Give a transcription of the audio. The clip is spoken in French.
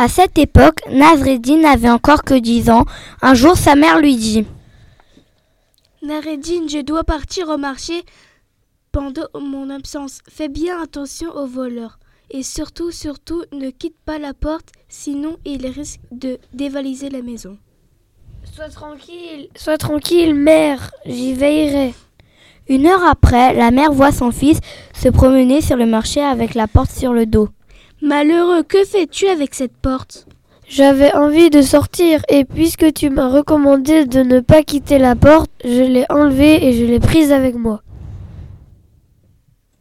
À cette époque, Nasreddin n'avait encore que dix ans. Un jour, sa mère lui dit Nasreddin, je dois partir au marché pendant mon absence. Fais bien attention aux voleurs. Et surtout, surtout, ne quitte pas la porte, sinon ils risquent de dévaliser la maison. Sois tranquille, sois tranquille, mère, j'y veillerai. Une heure après, la mère voit son fils se promener sur le marché avec la porte sur le dos. Malheureux, que fais-tu avec cette porte J'avais envie de sortir et puisque tu m'as recommandé de ne pas quitter la porte, je l'ai enlevée et je l'ai prise avec moi.